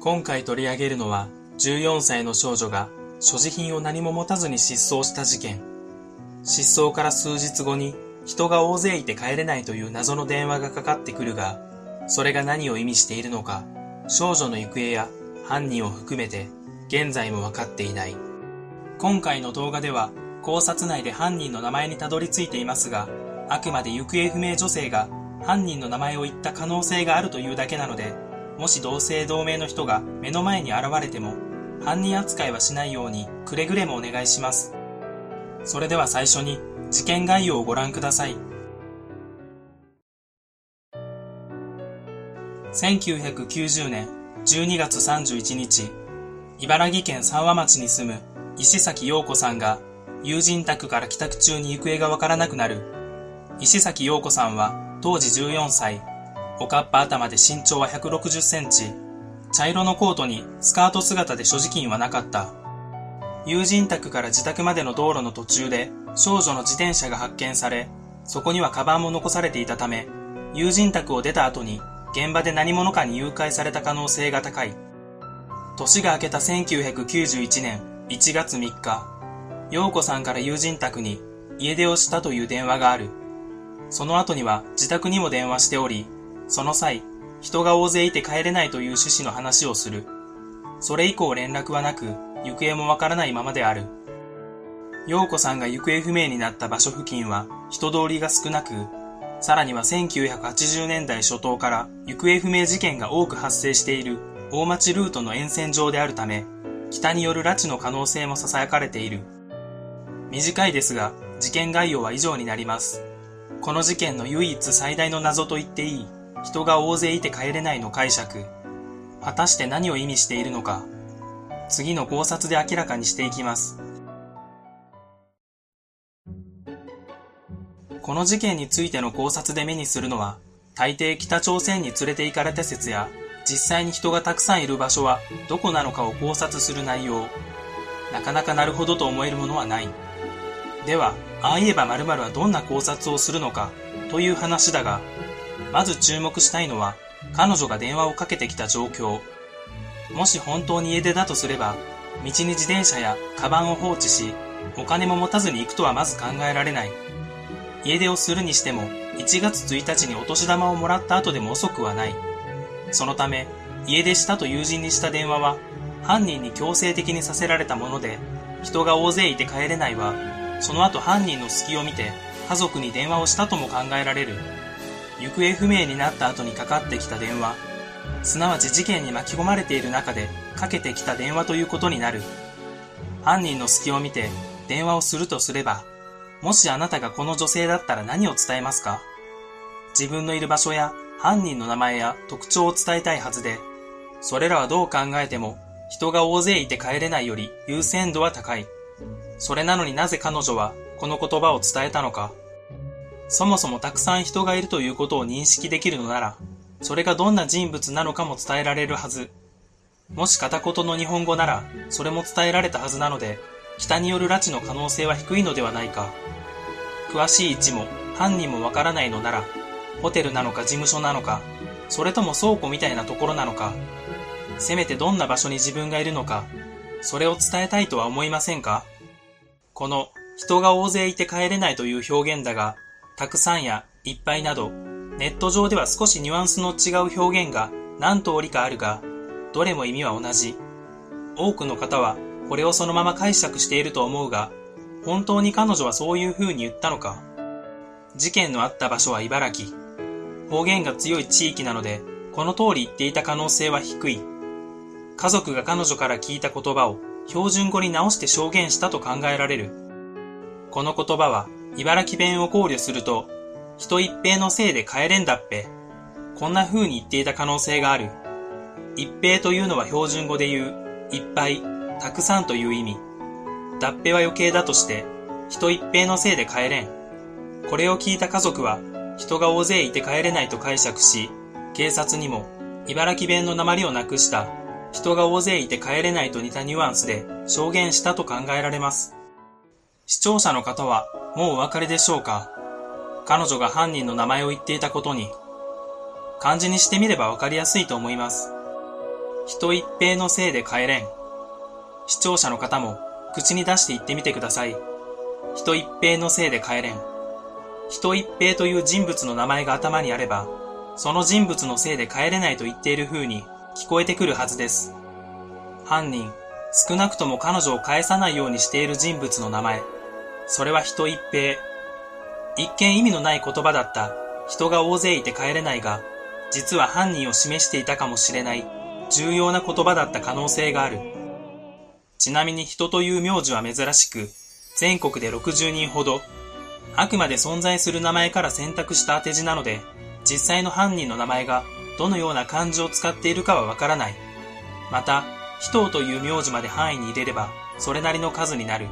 今回取り上げるのは14歳の少女が所持品を何も持たずに失踪した事件。失踪から数日後に人が大勢いて帰れないという謎の電話がかかってくるが、それが何を意味しているのか、少女の行方や犯人を含めて現在も分かっていない。今回の動画では考察内で犯人の名前にたどり着いていますが、あくまで行方不明女性が犯人の名前を言った可能性があるというだけなので、もし同姓同名の人が目の前に現れても、犯人扱いはしないようにくれぐれもお願いします。それでは最初に事件概要をご覧ください。1990年12月31日、茨城県三和町に住む石崎陽子さんが友人宅から帰宅中に行方がわからなくなる。石崎陽子さんは当時14歳、おかっぱ頭で身長は160センチ、茶色のコートにスカート姿で所持金はなかった。友人宅から自宅までの道路の途中で少女の自転車が発見され、そこにはカバンも残されていたため、友人宅を出た後に現場で何者かに誘拐された可能性が高い。年が明けた1991年1月3日、陽子さんから友人宅に家出をしたという電話がある。その後には自宅にも電話しており、その際、人が大勢いて帰れないという趣旨の話をする。それ以降連絡はなく、行方もわからないままである。陽子さんが行方不明になった場所付近は人通りが少なく、さらには1980年代初頭から行方不明事件が多く発生している大町ルートの沿線上であるため、北による拉致の可能性も囁かれている。短いですが、事件概要は以上になります。この事件の唯一最大の謎と言っていい、人が大勢いて帰れないの解釈。果たして何を意味しているのか、次の考察で明らかにしていきます。この事件についての考察で目にするのは、大抵北朝鮮に連れて行かれた説や、実際に人がたくさんいる場所はどこなのかを考察する内容。なかなかなるほどと思えるものはない。では、ああ言えば〇〇はどんな考察をするのかという話だが、まず注目したいのは、彼女が電話をかけてきた状況。もし本当に家出だとすれば、道に自転車やカバンを放置し、お金も持たずに行くとはまず考えられない。家出をするにしても、1月1日にお年玉をもらった後でも遅くはない。そのため、家出したと友人にした電話は、犯人に強制的にさせられたもので、人が大勢いて帰れないは、その後犯人の隙を見て家族に電話をしたとも考えられる。行方不明になった後にかかってきた電話、すなわち事件に巻き込まれている中でかけてきた電話ということになる。犯人の隙を見て電話をするとすれば、もしあなたがこの女性だったら何を伝えますか？自分のいる場所や犯人の名前や特徴を伝えたいはずで、それらはどう考えても人が大勢いて帰れないより優先度は高い。それなのになぜ彼女はこの言葉を伝えたのか？そもそもたくさん人がいるということを認識できるのなら、それがどんな人物なのかも伝えられるはず。もし片言の日本語なら、それも伝えられたはずなので、北による拉致の可能性は低いのではないか。詳しい位置も犯人もわからないのなら、ホテルなのか事務所なのか、それとも倉庫みたいなところなのか、せめてどんな場所に自分がいるのか、それを伝えたいとは思いませんか？この人が大勢いて帰れないという表現だが、たくさんやいっぱいなど、ネット上では少しニュアンスの違う表現が何通りかあるが、どれも意味は同じ。多くの方はこれをそのまま解釈していると思うが、本当に彼女はそういう風に言ったのか事件のあった場所は茨城。方言が強い地域なので、この通り言っていた可能性は低い。家族が彼女から聞いた言葉を標準語に直して証言したと考えられる。この言葉は茨城弁を考慮すると、人一平のせいで帰れんだっぺ。こんな風に言っていた可能性がある。一平というのは標準語で言う、いっぱい、たくさんという意味。脱皮は余計だとして、人一平のせいで帰れん。これを聞いた家族は、人が大勢いて帰れないと解釈し、警察にも、茨城弁の鉛をなくした人が大勢いて帰れないと似たニュアンスで証言したと考えられます。視聴者の方はもうお分かりでしょうか？彼女が犯人の名前を言っていたことに、漢字にしてみればわかりやすいと思います。人一平のせいで帰れん。視聴者の方も口に出して言ってみてください。人一平のせいで帰れん。人一平という人物の名前が頭にあれば、その人物のせいで帰れないと言っている風に聞こえてくるはずです。犯人、少なくとも彼女を返さないようにしている人物の名前。それは人一平。一見意味のない言葉だった人が大勢いて帰れないが、実は犯人を示していたかもしれない重要な言葉だった可能性がある。ちなみに人という名字は珍しく、全国で60人ほど、あくまで存在する名前から選択した当て字なので、実際の犯人の名前がどのような漢字を使っているかはわからない。また、人という名字まで範囲に入れれば、それなりの数になる。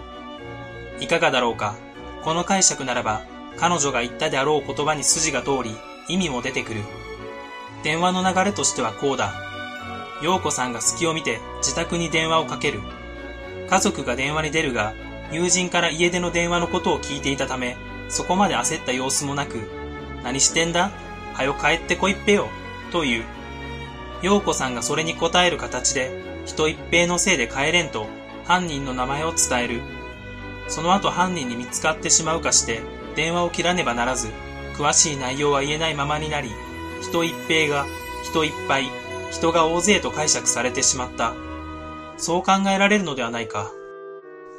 いかがだろうか？この解釈ならば、彼女が言ったであろう言葉に筋が通り、意味も出てくる。電話の流れとしてはこうだ。陽子さんが隙を見て自宅に電話をかける。家族が電話に出るが、友人から家出の電話のことを聞いていたため、そこまで焦った様子もなく、何してんだ？はよ帰ってこいっぺよ、という。陽子さんがそれに答える形で、人一平のせいで帰れんと、犯人の名前を伝える。その後犯人に見つかってしまうかして、電話を切らねばならず、詳しい内容は言えないままになり、人一平が人いっぱい、人が大勢と解釈されてしまった。そう考えられるのではないか。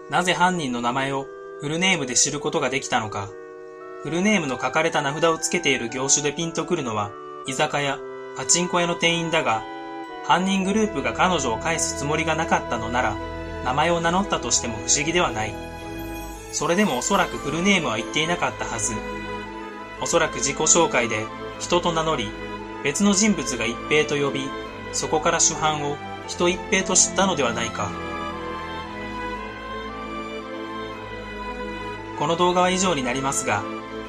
なぜ犯人の名前をフルネームで知ることができたのか。フルネームの書かれた名札をつけている業種でピンとくるのは、居酒屋、パチンコ屋の店員だが、犯人グループが彼女を返すつもりがなかったのなら、名前を名乗ったとしても不思議ではない。それでもおそらくフルネームは言っていなかったはず。おそらく自己紹介で人と名乗り、別の人物が一平と呼び、そこから主犯を人一平と知ったのではないか。この動画は以上になりますが、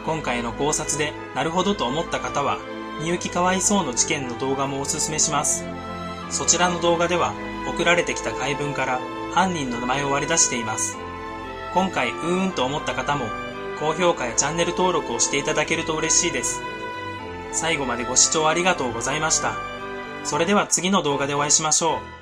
今回の考察でなるほどと思った方は、みゆきかわいそうの事件の動画もおすすめします。そちらの動画では、送られてきた回文から犯人の名前を割り出しています。今回うーんと思った方も、高評価やチャンネル登録をしていただけると嬉しいです。最後までご視聴ありがとうございました。それでは次の動画でお会いしましょう。